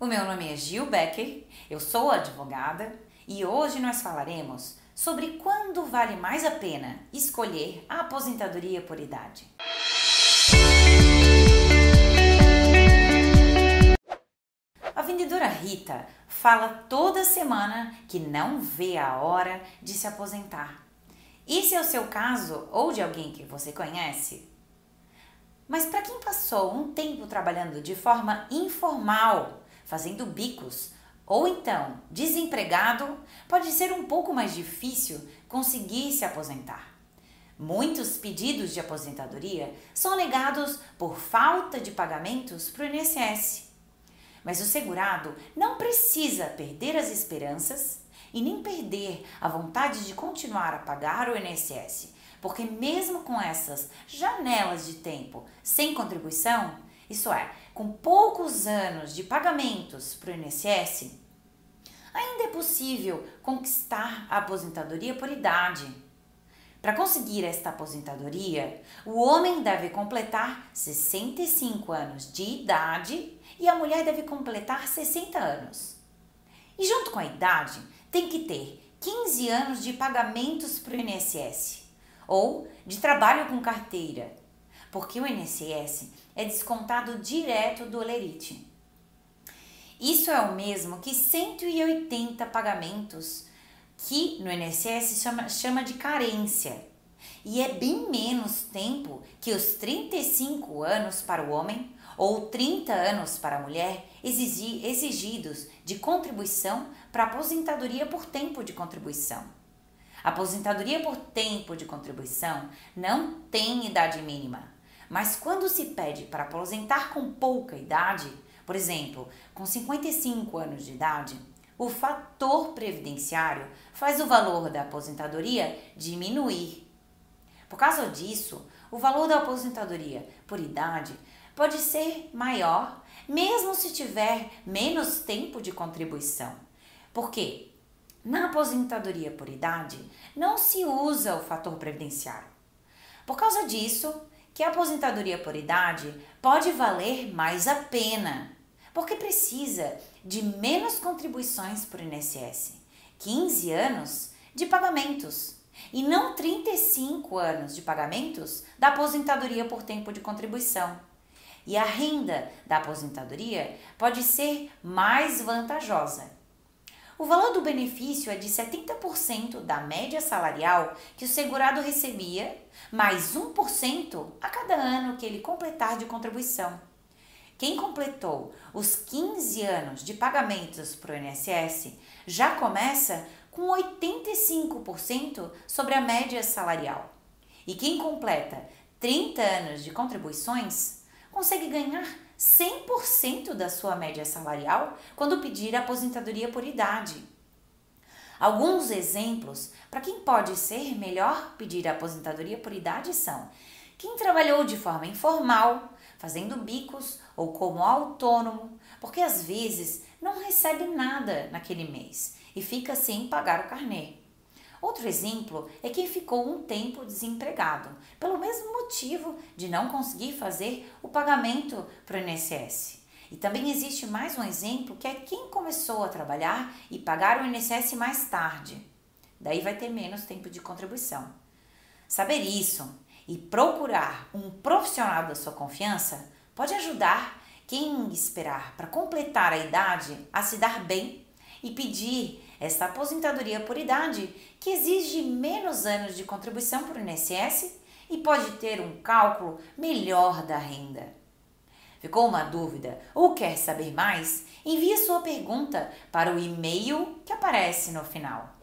O meu nome é Gil Becker, eu sou advogada e hoje nós falaremos sobre quando vale mais a pena escolher a aposentadoria por idade. A vendedora Rita fala toda semana que não vê a hora de se aposentar. E se é o seu caso ou de alguém que você conhece? Mas para quem passou um tempo trabalhando de forma informal, fazendo bicos, ou então desempregado, pode ser um pouco mais difícil conseguir se aposentar. Muitos pedidos de aposentadoria são negados por falta de pagamentos para o INSS. Mas o segurado não precisa perder as esperanças e nem perder a vontade de continuar a pagar o INSS, porque mesmo com essas janelas de tempo sem contribuição, isso é, com poucos anos de pagamentos para o INSS, ainda é possível conquistar a aposentadoria por idade. Para conseguir esta aposentadoria, o homem deve completar 65 anos de idade e a mulher deve completar 60 anos. E junto com a idade, tem que ter 15 anos de pagamentos para o INSS ou de trabalho com carteira, porque o INSS é descontado direto do Lerite. Isso é o mesmo que 180 pagamentos que no INSS chama, chama de carência. E é bem menos tempo que os 35 anos para o homem ou 30 anos para a mulher exigidos de contribuição para aposentadoria por tempo de contribuição. Aposentadoria por tempo de contribuição não tem idade mínima, mas quando se pede para aposentar com pouca idade, por exemplo, com 55 anos de idade, o fator previdenciário faz o valor da aposentadoria diminuir. Por causa disso, o valor da aposentadoria por idade pode ser maior, mesmo se tiver menos tempo de contribuição. Por quê? Na aposentadoria por idade, não se usa o fator previdenciário. Por causa disso, que a aposentadoria por idade pode valer mais a pena, porque precisa de menos contribuições o INSS, 15 anos de pagamentos, e não 35 anos de pagamentos da aposentadoria por tempo de contribuição. E a renda da aposentadoria pode ser mais vantajosa o valor do benefício é de 70% da média salarial que o segurado recebia, mais 1% a cada ano que ele completar de contribuição. Quem completou os 15 anos de pagamentos para o INSS já começa com 85% sobre a média salarial. E quem completa 30 anos de contribuições consegue ganhar 100% da sua média salarial quando pedir aposentadoria por idade. Alguns exemplos para quem pode ser melhor pedir aposentadoria por idade são quem trabalhou de forma informal, fazendo bicos ou como autônomo, porque às vezes não recebe nada naquele mês e fica sem pagar o carnê. Outro exemplo é quem ficou um tempo desempregado, pelo mesmo motivo de não conseguir fazer o pagamento para o INSS. E também existe mais um exemplo que é quem começou a trabalhar e pagar o INSS mais tarde. Daí vai ter menos tempo de contribuição. Saber isso e procurar um profissional da sua confiança pode ajudar quem esperar para completar a idade a se dar bem e pedir esta aposentadoria por idade, que exige menos anos de contribuição para o INSS e pode ter um cálculo melhor da renda. Ficou uma dúvida ou quer saber mais? Envie sua pergunta para o e-mail que aparece no final.